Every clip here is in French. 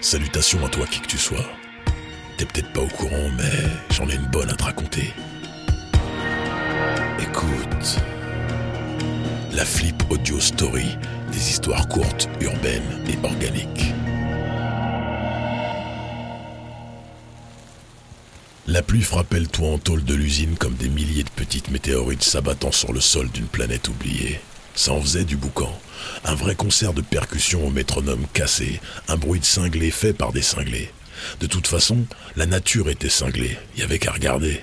Salutations à toi qui que tu sois. T'es peut-être pas au courant, mais j'en ai une bonne à te raconter. Écoute. La Flip Audio Story, des histoires courtes, urbaines et organiques. La pluie frappait le toit en tôle de l'usine comme des milliers de petites météorites s'abattant sur le sol d'une planète oubliée. Ça en faisait du boucan. Un vrai concert de percussions au métronome cassé, un bruit de cinglé fait par des cinglés. De toute façon, la nature était cinglée, il y avait qu'à regarder.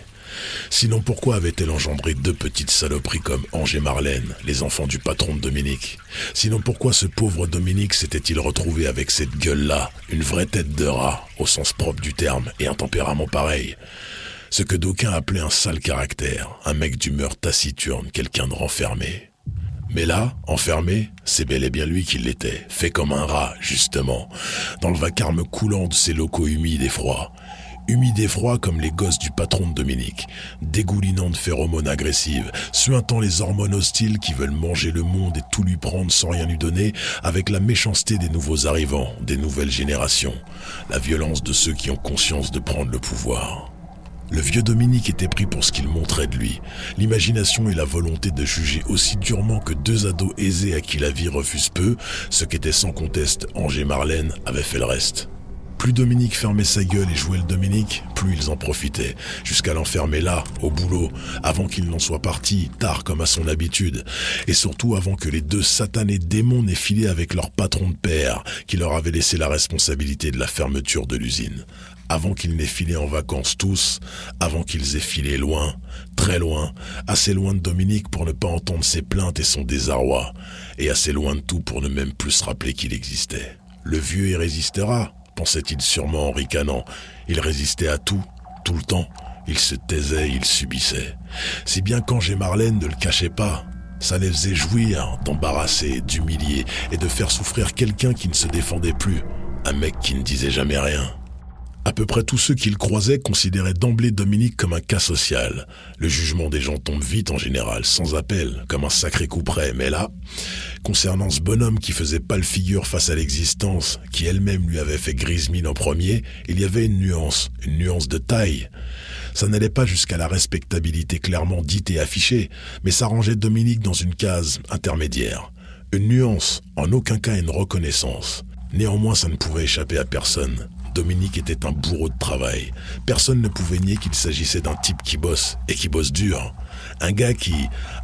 Sinon pourquoi avait-elle engendré deux petites saloperies comme Ange et Marlène, les enfants du patron de Dominique? Sinon pourquoi ce pauvre Dominique s'était-il retrouvé avec cette gueule-là, une vraie tête de rat, au sens propre du terme, et un tempérament pareil? Ce que d'aucuns appelaient un sale caractère, un mec d'humeur taciturne, quelqu'un de renfermé. Mais là, enfermé, c'est bel et bien lui qui l'était, fait comme un rat, justement, dans le vacarme coulant de ses locaux humides et froids. Humides et froids comme les gosses du patron de Dominique, dégoulinant de phéromones agressives, suintant les hormones hostiles qui veulent manger le monde et tout lui prendre sans rien lui donner, avec la méchanceté des nouveaux arrivants, des nouvelles générations, la violence de ceux qui ont conscience de prendre le pouvoir. Le vieux Dominique était pris pour ce qu'il montrait de lui, l'imagination et la volonté de juger aussi durement que deux ados aisés à qui la vie refuse peu, ce qu'était sans conteste Angers Marlène avait fait le reste. Plus Dominique fermait sa gueule et jouait le Dominique, plus ils en profitaient, jusqu'à l'enfermer là, au boulot, avant qu'il n'en soit parti, tard comme à son habitude, et surtout avant que les deux satanés démons n'aient filé avec leur patron de père, qui leur avait laissé la responsabilité de la fermeture de l'usine avant qu'ils n'aient filé en vacances tous, avant qu'ils aient filé loin, très loin, assez loin de Dominique pour ne pas entendre ses plaintes et son désarroi, et assez loin de tout pour ne même plus se rappeler qu'il existait. Le vieux y résistera, pensait-il sûrement en ricanant. Il résistait à tout, tout le temps. Il se taisait, il subissait. Si bien qu'Angers Marlène ne le cachait pas, ça les faisait jouir d'embarrasser, d'humilier et de faire souffrir quelqu'un qui ne se défendait plus, un mec qui ne disait jamais rien. À peu près tous ceux qu'il croisait considéraient d'emblée Dominique comme un cas social. Le jugement des gens tombe vite en général, sans appel, comme un sacré coup près. Mais là, concernant ce bonhomme qui faisait pas le figure face à l'existence, qui elle-même lui avait fait grise mine en premier, il y avait une nuance, une nuance de taille. Ça n'allait pas jusqu'à la respectabilité clairement dite et affichée, mais ça rangeait Dominique dans une case intermédiaire. Une nuance, en aucun cas une reconnaissance. Néanmoins, ça ne pouvait échapper à personne. Dominique était un bourreau de travail. Personne ne pouvait nier qu'il s'agissait d'un type qui bosse, et qui bosse dur. Un gars qui,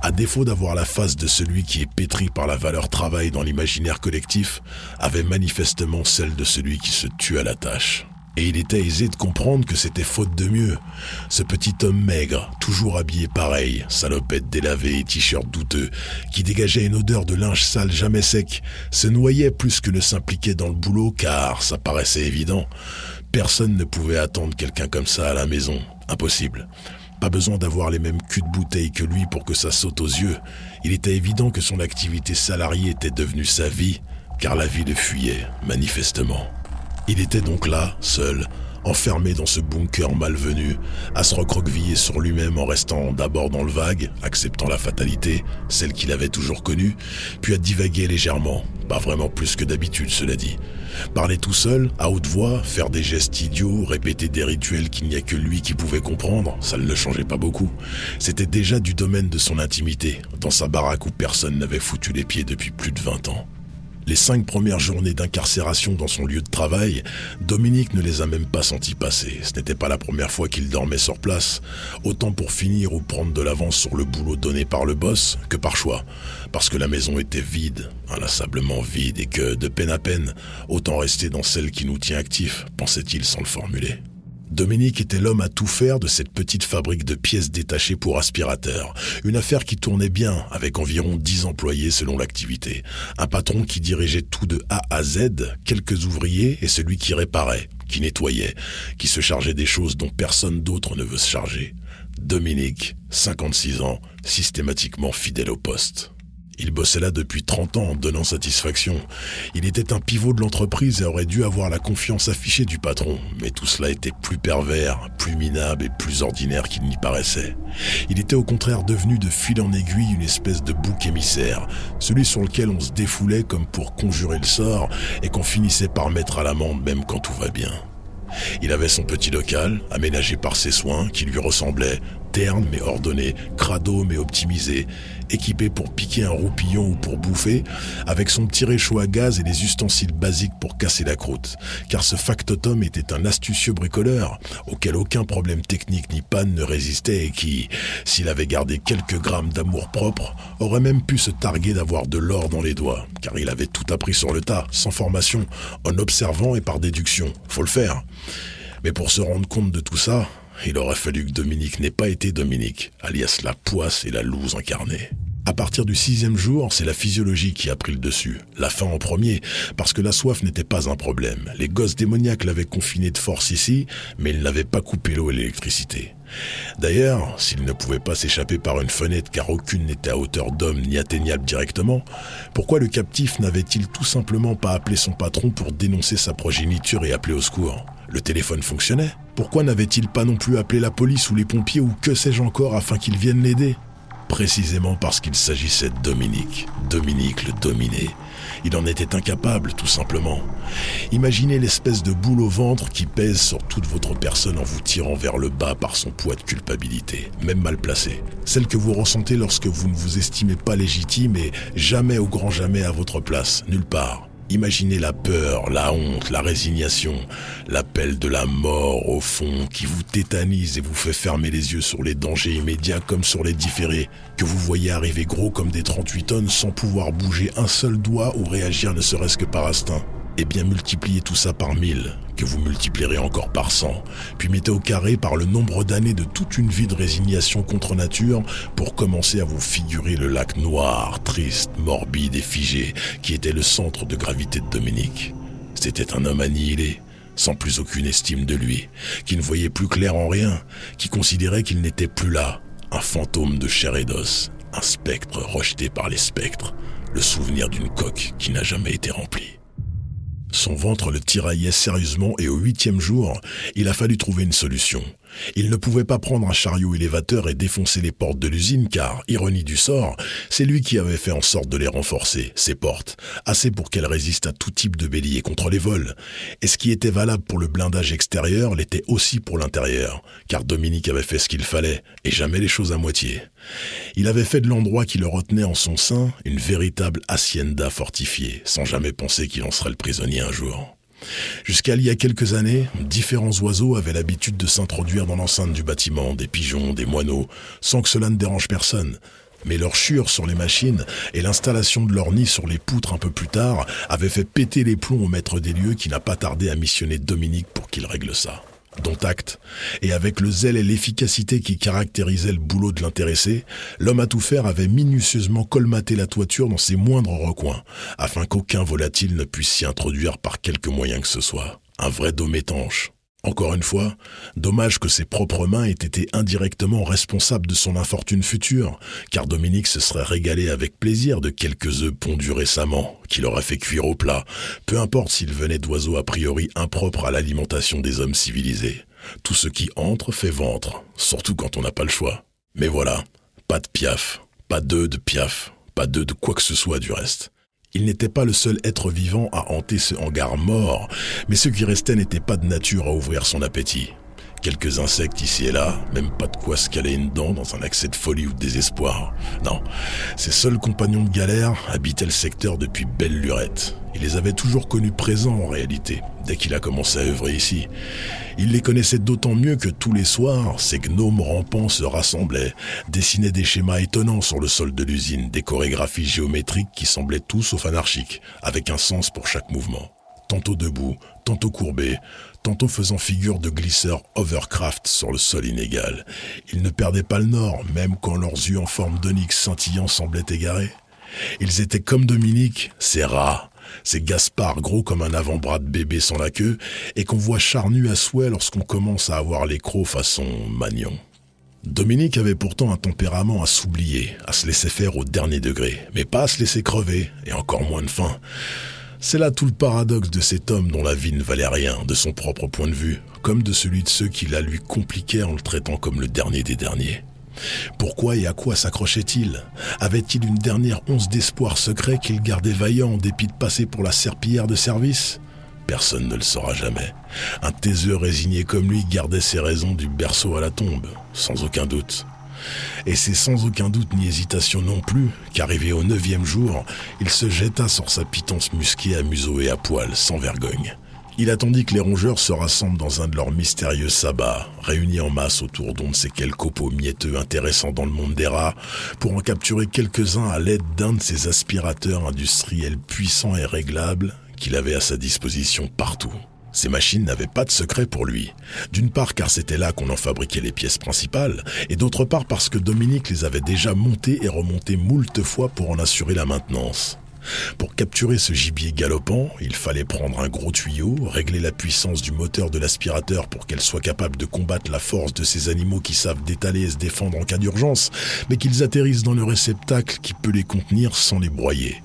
à défaut d'avoir la face de celui qui est pétri par la valeur travail dans l'imaginaire collectif, avait manifestement celle de celui qui se tue à la tâche. Et il était aisé de comprendre que c'était faute de mieux. Ce petit homme maigre, toujours habillé pareil, salopette délavée et t-shirt douteux, qui dégageait une odeur de linge sale jamais sec, se noyait plus que ne s'impliquait dans le boulot car ça paraissait évident. Personne ne pouvait attendre quelqu'un comme ça à la maison. Impossible. Pas besoin d'avoir les mêmes culs de bouteille que lui pour que ça saute aux yeux. Il était évident que son activité salariée était devenue sa vie, car la vie le fuyait, manifestement. Il était donc là, seul, enfermé dans ce bunker malvenu, à se recroqueviller sur lui-même en restant d'abord dans le vague, acceptant la fatalité, celle qu'il avait toujours connue, puis à divaguer légèrement, pas vraiment plus que d'habitude cela dit. Parler tout seul, à haute voix, faire des gestes idiots, répéter des rituels qu'il n'y a que lui qui pouvait comprendre, ça ne le changeait pas beaucoup. C'était déjà du domaine de son intimité, dans sa baraque où personne n'avait foutu les pieds depuis plus de 20 ans. Les cinq premières journées d'incarcération dans son lieu de travail, Dominique ne les a même pas senties passer. Ce n'était pas la première fois qu'il dormait sur place, autant pour finir ou prendre de l'avance sur le boulot donné par le boss que par choix, parce que la maison était vide, inlassablement vide, et que, de peine à peine, autant rester dans celle qui nous tient actifs, pensait-il sans le formuler. Dominique était l'homme à tout faire de cette petite fabrique de pièces détachées pour aspirateurs. Une affaire qui tournait bien, avec environ 10 employés selon l'activité. Un patron qui dirigeait tout de A à Z, quelques ouvriers et celui qui réparait, qui nettoyait, qui se chargeait des choses dont personne d'autre ne veut se charger. Dominique, 56 ans, systématiquement fidèle au poste. Il bossait là depuis 30 ans en donnant satisfaction. Il était un pivot de l'entreprise et aurait dû avoir la confiance affichée du patron. Mais tout cela était plus pervers, plus minable et plus ordinaire qu'il n'y paraissait. Il était au contraire devenu de fil en aiguille une espèce de bouc émissaire, celui sur lequel on se défoulait comme pour conjurer le sort et qu'on finissait par mettre à l'amende même quand tout va bien. Il avait son petit local, aménagé par ses soins, qui lui ressemblait, terne mais ordonné, crado mais optimisé, équipé pour piquer un roupillon ou pour bouffer, avec son petit réchaud à gaz et les ustensiles basiques pour casser la croûte. Car ce factotum était un astucieux bricoleur, auquel aucun problème technique ni panne ne résistait et qui, s'il avait gardé quelques grammes d'amour propre, aurait même pu se targuer d'avoir de l'or dans les doigts, car il avait tout appris sur le tas, sans formation, en observant et par déduction. Faut le faire. Mais pour se rendre compte de tout ça, il aurait fallu que Dominique n'ait pas été Dominique, alias la poisse et la louse incarnée. À partir du sixième jour, c'est la physiologie qui a pris le dessus. La faim en premier, parce que la soif n'était pas un problème. Les gosses démoniaques l'avaient confiné de force ici, mais ils n'avaient pas coupé l'eau et l'électricité. D'ailleurs, s'il ne pouvait pas s'échapper par une fenêtre car aucune n'était à hauteur d'homme ni atteignable directement, pourquoi le captif n'avait-il tout simplement pas appelé son patron pour dénoncer sa progéniture et appeler au secours? Le téléphone fonctionnait. Pourquoi n'avait-il pas non plus appelé la police ou les pompiers ou que sais-je encore afin qu'ils viennent l'aider? Précisément parce qu'il s'agissait de Dominique, Dominique le dominé. Il en était incapable, tout simplement. Imaginez l'espèce de boule au ventre qui pèse sur toute votre personne en vous tirant vers le bas par son poids de culpabilité, même mal placé. Celle que vous ressentez lorsque vous ne vous estimez pas légitime et jamais au grand jamais à votre place, nulle part. Imaginez la peur, la honte, la résignation, l'appel de la mort au fond qui vous tétanise et vous fait fermer les yeux sur les dangers immédiats comme sur les différés, que vous voyez arriver gros comme des 38 tonnes sans pouvoir bouger un seul doigt ou réagir ne serait-ce que par instinct. Eh bien multipliez tout ça par mille, que vous multiplierez encore par cent, puis mettez au carré par le nombre d'années de toute une vie de résignation contre nature pour commencer à vous figurer le lac noir, triste, morbide et figé qui était le centre de gravité de Dominique. C'était un homme annihilé, sans plus aucune estime de lui, qui ne voyait plus clair en rien, qui considérait qu'il n'était plus là, un fantôme de chair et d'os, un spectre rejeté par les spectres, le souvenir d'une coque qui n'a jamais été remplie. Son ventre le tiraillait sérieusement et au huitième jour, il a fallu trouver une solution. Il ne pouvait pas prendre un chariot élévateur et défoncer les portes de l'usine car, ironie du sort, c'est lui qui avait fait en sorte de les renforcer, ces portes, assez pour qu'elles résistent à tout type de bélier contre les vols. Et ce qui était valable pour le blindage extérieur l'était aussi pour l'intérieur, car Dominique avait fait ce qu'il fallait, et jamais les choses à moitié. Il avait fait de l'endroit qui le retenait en son sein une véritable hacienda fortifiée, sans jamais penser qu'il en serait le prisonnier un jour. Jusqu'à il y a quelques années, différents oiseaux avaient l'habitude de s'introduire dans l'enceinte du bâtiment, des pigeons, des moineaux, sans que cela ne dérange personne. Mais leur chure sur les machines et l'installation de leur nid sur les poutres un peu plus tard avaient fait péter les plombs au maître des lieux qui n'a pas tardé à missionner Dominique pour qu'il règle ça dont acte, et avec le zèle et l'efficacité qui caractérisaient le boulot de l'intéressé, l'homme à tout faire avait minutieusement colmaté la toiture dans ses moindres recoins, afin qu'aucun volatile ne puisse s'y introduire par quelque moyen que ce soit. Un vrai dôme étanche. Encore une fois, dommage que ses propres mains aient été indirectement responsables de son infortune future, car Dominique se serait régalé avec plaisir de quelques œufs pondus récemment, qu'il aurait fait cuire au plat, peu importe s'ils venaient d'oiseaux a priori impropres à l'alimentation des hommes civilisés. Tout ce qui entre fait ventre, surtout quand on n'a pas le choix. Mais voilà, pas de piaf, pas d'œufs de piaf, pas d'œufs de quoi que ce soit du reste. Il n'était pas le seul être vivant à hanter ce hangar mort, mais ce qui restait n'était pas de nature à ouvrir son appétit. Quelques insectes ici et là, même pas de quoi se caler une dent dans un accès de folie ou de désespoir. Non, ses seuls compagnons de galère habitaient le secteur depuis belle lurette. Il les avait toujours connus présents en réalité, dès qu'il a commencé à œuvrer ici. Il les connaissait d'autant mieux que tous les soirs, ces gnomes rampants se rassemblaient, dessinaient des schémas étonnants sur le sol de l'usine, des chorégraphies géométriques qui semblaient tout sauf anarchiques, avec un sens pour chaque mouvement. Tantôt debout, tantôt courbé, tantôt faisant figure de glisseurs overcraft sur le sol inégal. Ils ne perdaient pas le nord, même quand leurs yeux en forme d'onyx scintillant semblaient égarés. Ils étaient comme Dominique, ces rats, ces Gaspard gros comme un avant-bras de bébé sans la queue, et qu'on voit charnu à souhait lorsqu'on commence à avoir les crocs façon magnon. Dominique avait pourtant un tempérament à s'oublier, à se laisser faire au dernier degré, mais pas à se laisser crever, et encore moins de faim. C'est là tout le paradoxe de cet homme dont la vie ne valait rien de son propre point de vue, comme de celui de ceux qui la lui compliquaient en le traitant comme le dernier des derniers. Pourquoi et à quoi s'accrochait-il? Avait-il une dernière once d'espoir secret qu'il gardait vaillant en dépit de passer pour la serpillière de service? Personne ne le saura jamais. Un taiseux résigné comme lui gardait ses raisons du berceau à la tombe, sans aucun doute. Et c'est sans aucun doute ni hésitation non plus qu'arrivé au neuvième jour, il se jeta sur sa pitance musquée à museau et à poil, sans vergogne. Il attendit que les rongeurs se rassemblent dans un de leurs mystérieux sabbats, réunis en masse autour d'on ne sait quel copeau mieteux intéressant dans le monde des rats, pour en capturer quelques-uns à l'aide d'un de ces aspirateurs industriels puissants et réglables qu'il avait à sa disposition partout. Ces machines n'avaient pas de secret pour lui. D'une part car c'était là qu'on en fabriquait les pièces principales, et d'autre part parce que Dominique les avait déjà montées et remontées moult fois pour en assurer la maintenance. Pour capturer ce gibier galopant, il fallait prendre un gros tuyau, régler la puissance du moteur de l'aspirateur pour qu'elle soit capable de combattre la force de ces animaux qui savent détaler et se défendre en cas d'urgence, mais qu'ils atterrissent dans le réceptacle qui peut les contenir sans les broyer.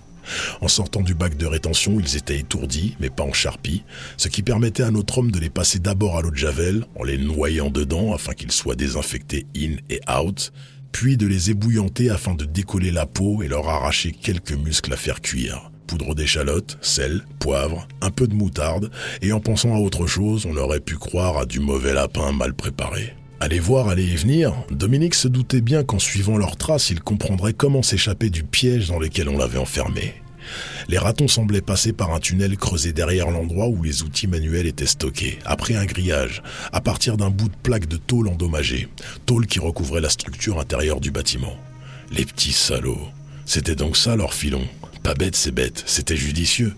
En sortant du bac de rétention, ils étaient étourdis, mais pas en charpie, ce qui permettait à notre homme de les passer d'abord à l'eau de javel, en les noyant dedans afin qu'ils soient désinfectés in et out, puis de les ébouillanter afin de décoller la peau et leur arracher quelques muscles à faire cuire. Poudre d'échalote, sel, poivre, un peu de moutarde, et en pensant à autre chose, on aurait pu croire à du mauvais lapin mal préparé. Allez voir, aller y venir, Dominique se doutait bien qu'en suivant leurs traces, il comprendrait comment s'échapper du piège dans lequel on l'avait enfermé. Les ratons semblaient passer par un tunnel creusé derrière l'endroit où les outils manuels étaient stockés, après un grillage, à partir d'un bout de plaque de tôle endommagée, tôle qui recouvrait la structure intérieure du bâtiment. Les petits salauds. C'était donc ça leur filon. Pas bête, c'est bête, c'était judicieux.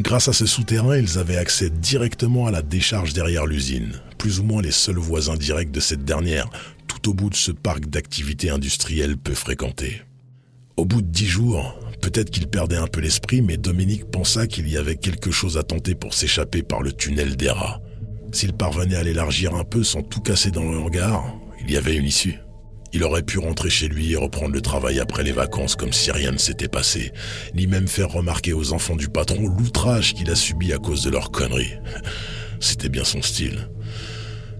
Grâce à ce souterrain, ils avaient accès directement à la décharge derrière l'usine, plus ou moins les seuls voisins directs de cette dernière, tout au bout de ce parc d'activités industrielles peu fréquenté. Au bout de dix jours, peut-être qu'il perdait un peu l'esprit, mais Dominique pensa qu'il y avait quelque chose à tenter pour s'échapper par le tunnel des rats. S'il parvenait à l'élargir un peu sans tout casser dans le hangar, il y avait une issue. Il aurait pu rentrer chez lui et reprendre le travail après les vacances comme si rien ne s'était passé, ni même faire remarquer aux enfants du patron l'outrage qu'il a subi à cause de leurs conneries. C'était bien son style.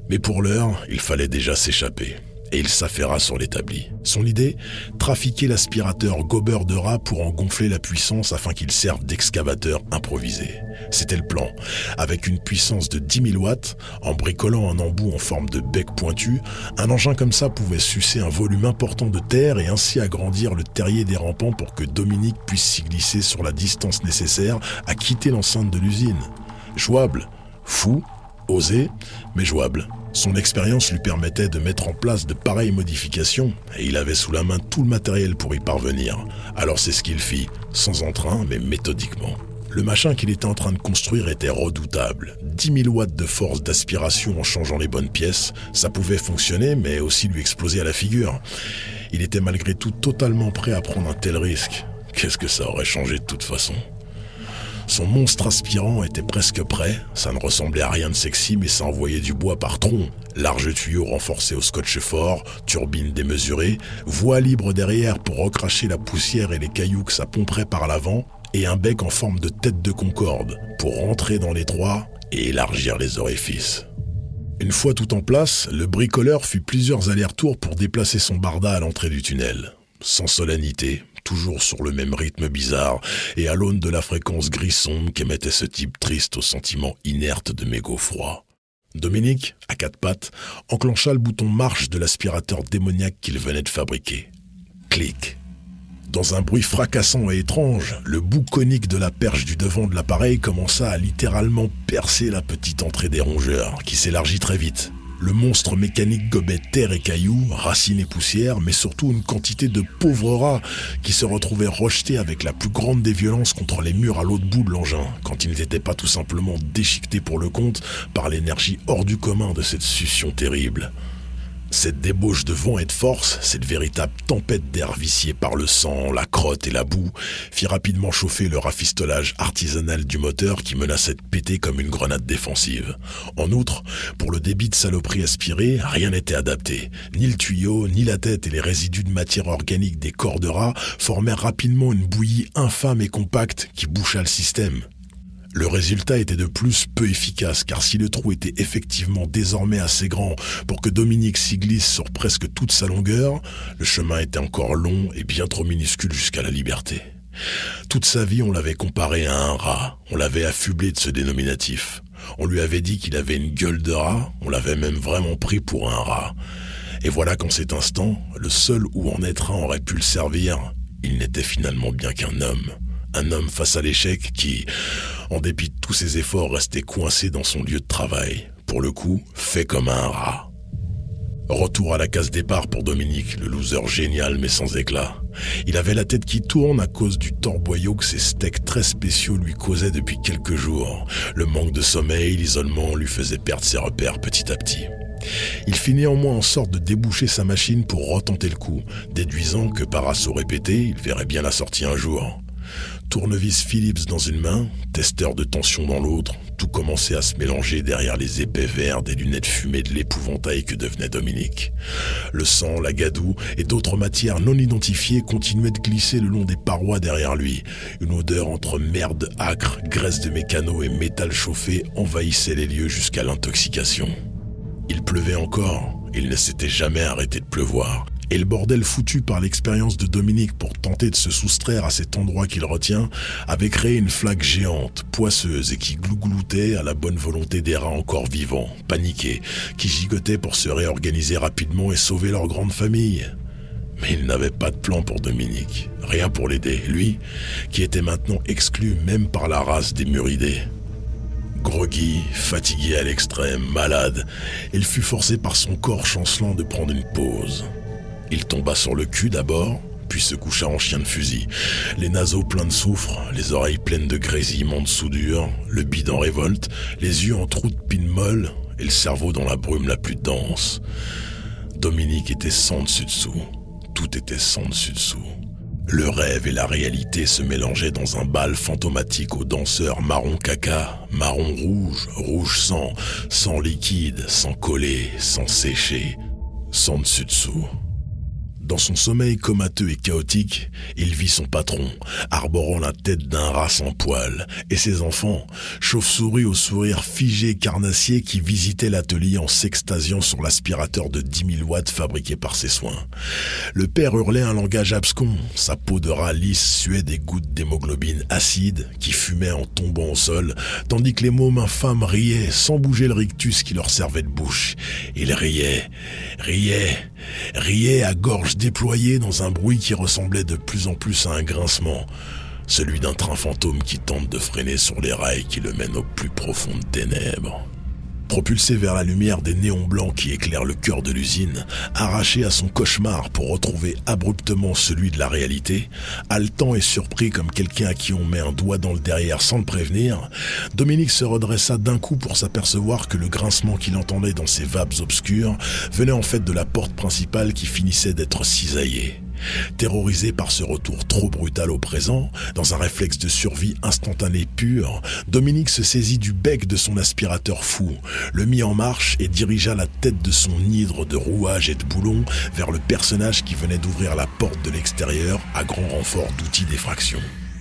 Mais pour l'heure, il fallait déjà s'échapper et il s'affaira sur l'établi. Son idée Trafiquer l'aspirateur gober de rat pour en gonfler la puissance afin qu'il serve d'excavateur improvisé. C'était le plan. Avec une puissance de 10 000 watts, en bricolant un embout en forme de bec pointu, un engin comme ça pouvait sucer un volume important de terre et ainsi agrandir le terrier des rampants pour que Dominique puisse s'y glisser sur la distance nécessaire à quitter l'enceinte de l'usine. Jouable, fou, osé, mais jouable. Son expérience lui permettait de mettre en place de pareilles modifications et il avait sous la main tout le matériel pour y parvenir. Alors c'est ce qu'il fit, sans entrain mais méthodiquement. Le machin qu'il était en train de construire était redoutable. 10 000 watts de force d'aspiration en changeant les bonnes pièces, ça pouvait fonctionner mais aussi lui exploser à la figure. Il était malgré tout totalement prêt à prendre un tel risque. Qu'est-ce que ça aurait changé de toute façon? Son monstre aspirant était presque prêt, ça ne ressemblait à rien de sexy mais ça envoyait du bois par tronc. Large tuyau renforcé au scotch fort, turbine démesurée, voie libre derrière pour recracher la poussière et les cailloux que ça pomperait par l'avant, et un bec en forme de tête de concorde pour rentrer dans les trois et élargir les orifices. Une fois tout en place, le bricoleur fit plusieurs allers-retours pour déplacer son barda à l'entrée du tunnel. Sans solennité, toujours sur le même rythme bizarre, et à l'aune de la fréquence gris-sombre qu'émettait ce type triste au sentiment inerte de mégots froid. Dominique, à quatre pattes, enclencha le bouton marche de l'aspirateur démoniaque qu'il venait de fabriquer. Clic. Dans un bruit fracassant et étrange, le bout conique de la perche du devant de l'appareil commença à littéralement percer la petite entrée des rongeurs, qui s'élargit très vite. Le monstre mécanique gobait terre et cailloux, racines et poussière, mais surtout une quantité de pauvres rats qui se retrouvaient rejetés avec la plus grande des violences contre les murs à l'autre bout de l'engin, quand ils n'étaient pas tout simplement déchiquetés pour le compte par l'énergie hors du commun de cette succion terrible. Cette débauche de vent et de force, cette véritable tempête d'air vicié par le sang, la crotte et la boue, fit rapidement chauffer le rafistolage artisanal du moteur qui menaçait de péter comme une grenade défensive. En outre, pour le débit de saloperie aspiré, rien n'était adapté. Ni le tuyau, ni la tête et les résidus de matière organique des corps de rats formèrent rapidement une bouillie infâme et compacte qui boucha le système. Le résultat était de plus peu efficace car si le trou était effectivement désormais assez grand pour que Dominique s'y glisse sur presque toute sa longueur, le chemin était encore long et bien trop minuscule jusqu'à la liberté. Toute sa vie, on l'avait comparé à un rat, on l'avait affublé de ce dénominatif. On lui avait dit qu'il avait une gueule de rat, on l'avait même vraiment pris pour un rat. Et voilà qu'en cet instant, le seul où en être un aurait pu le servir, il n'était finalement bien qu'un homme un homme face à l'échec qui, en dépit de tous ses efforts, restait coincé dans son lieu de travail. Pour le coup, fait comme un rat. Retour à la case départ pour Dominique, le loser génial mais sans éclat. Il avait la tête qui tourne à cause du torboyau que ses steaks très spéciaux lui causaient depuis quelques jours. Le manque de sommeil, l'isolement lui faisaient perdre ses repères petit à petit. Il fit néanmoins en sorte de déboucher sa machine pour retenter le coup, déduisant que par assaut répété, il verrait bien la sortie un jour. Tournevis Philips dans une main, testeur de tension dans l'autre, tout commençait à se mélanger derrière les épais verts des lunettes fumées de l'épouvantail que devenait Dominique. Le sang, la gadoue et d'autres matières non identifiées continuaient de glisser le long des parois derrière lui. Une odeur entre merde âcre, graisse de mécano et métal chauffé envahissait les lieux jusqu'à l'intoxication. Il pleuvait encore, il ne s'était jamais arrêté de pleuvoir, et le bordel foutu par l'expérience de Dominique pour tenter de se soustraire à cet endroit qu'il retient avait créé une flaque géante, poisseuse et qui glougloutait à la bonne volonté des rats encore vivants, paniqués, qui gigotaient pour se réorganiser rapidement et sauver leur grande famille. Mais il n'avait pas de plan pour Dominique, rien pour l'aider, lui, qui était maintenant exclu même par la race des muridés. Groggy, fatigué à l'extrême, malade, il fut forcé par son corps chancelant de prendre une pause. Il tomba sur le cul d'abord, puis se coucha en chien de fusil. Les naseaux pleins de soufre, les oreilles pleines de grésillements de soudure, le bide en révolte, les yeux en trous de pine molle et le cerveau dans la brume la plus dense. Dominique était sans dessus-dessous. Tout était sans dessus-dessous. Le rêve et la réalité se mélangeaient dans un bal fantomatique aux danseurs marron caca, marron rouge, rouge sang, sang liquide, sans coller, sans sécher, sans dessus-dessous. Dans son sommeil comateux et chaotique, il vit son patron, arborant la tête d'un rat sans poil, et ses enfants, chauves-souris au sourire figé carnassier qui visitaient l'atelier en s'extasiant sur l'aspirateur de 10 000 watts fabriqué par ses soins. Le père hurlait un langage abscon, sa peau de rat lisse suait des gouttes d'hémoglobine acide qui fumaient en tombant au sol, tandis que les mômes infâmes riaient sans bouger le rictus qui leur servait de bouche. Ils riaient, riaient, riaient à gorge déployé dans un bruit qui ressemblait de plus en plus à un grincement, celui d'un train fantôme qui tente de freiner sur les rails qui le mènent au plus profondes ténèbres. Propulsé vers la lumière des néons blancs qui éclairent le cœur de l'usine, arraché à son cauchemar pour retrouver abruptement celui de la réalité, haletant et surpris comme quelqu'un à qui on met un doigt dans le derrière sans le prévenir, Dominique se redressa d'un coup pour s'apercevoir que le grincement qu'il entendait dans ses vapes obscures venait en fait de la porte principale qui finissait d'être cisaillée. Terrorisé par ce retour trop brutal au présent, dans un réflexe de survie instantané pur, Dominique se saisit du bec de son aspirateur fou, le mit en marche et dirigea la tête de son hydre de rouages et de boulons vers le personnage qui venait d'ouvrir la porte de l'extérieur à grand renfort d'outils d'effraction.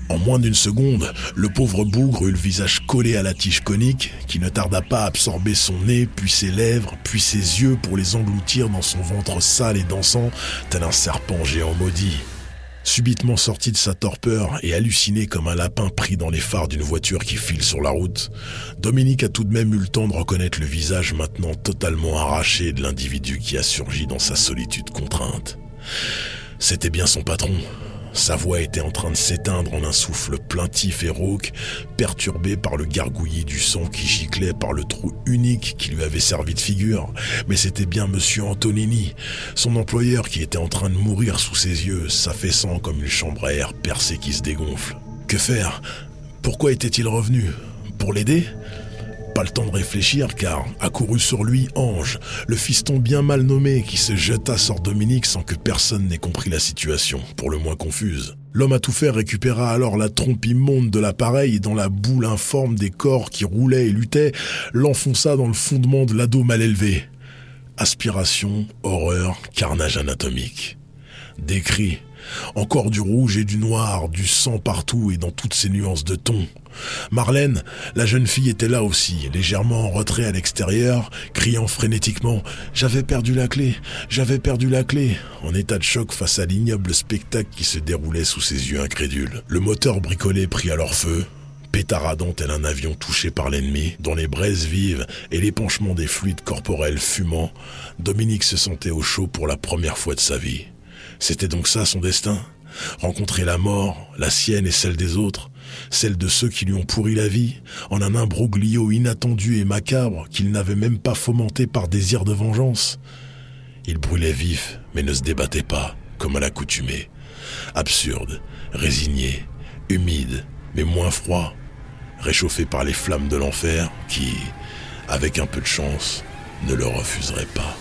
En moins d'une seconde, le pauvre bougre eut le visage collé à la tige conique, qui ne tarda pas à absorber son nez, puis ses lèvres, puis ses yeux pour les engloutir dans son ventre sale et dansant, tel un serpent géant maudit. Subitement sorti de sa torpeur et halluciné comme un lapin pris dans les phares d'une voiture qui file sur la route, Dominique a tout de même eu le temps de reconnaître le visage maintenant totalement arraché de l'individu qui a surgi dans sa solitude contrainte. C'était bien son patron, sa voix était en train de s'éteindre en un souffle plaintif et rauque, perturbé par le gargouillis du sang qui giclait par le trou unique qui lui avait servi de figure. Mais c'était bien monsieur Antonini, son employeur qui était en train de mourir sous ses yeux, s'affaissant comme une chambre à air percée qui se dégonfle. Que faire? Pourquoi était-il revenu? Pour l'aider? Le temps de réfléchir car accourut sur lui Ange, le fiston bien mal nommé qui se jeta sur Dominique sans que personne n'ait compris la situation, pour le moins confuse. L'homme à tout faire récupéra alors la trompe immonde de l'appareil et dans la boule informe des corps qui roulaient et luttaient, l'enfonça dans le fondement de l'ado mal élevé. Aspiration, horreur, carnage anatomique. Des cris, encore du rouge et du noir, du sang partout et dans toutes ses nuances de ton. Marlène, la jeune fille était là aussi, légèrement en retrait à l'extérieur, criant frénétiquement ⁇ J'avais perdu la clé, j'avais perdu la clé !⁇ en état de choc face à l'ignoble spectacle qui se déroulait sous ses yeux incrédules. Le moteur bricolé prit alors feu, pétaradant tel un avion touché par l'ennemi, dont les braises vives et l'épanchement des fluides corporels fumants, Dominique se sentait au chaud pour la première fois de sa vie. C'était donc ça son destin? Rencontrer la mort, la sienne et celle des autres, celle de ceux qui lui ont pourri la vie, en un imbroglio inattendu et macabre qu'il n'avait même pas fomenté par désir de vengeance. Il brûlait vif, mais ne se débattait pas, comme à l'accoutumée. Absurde, résigné, humide, mais moins froid, réchauffé par les flammes de l'enfer qui, avec un peu de chance, ne le refuserait pas.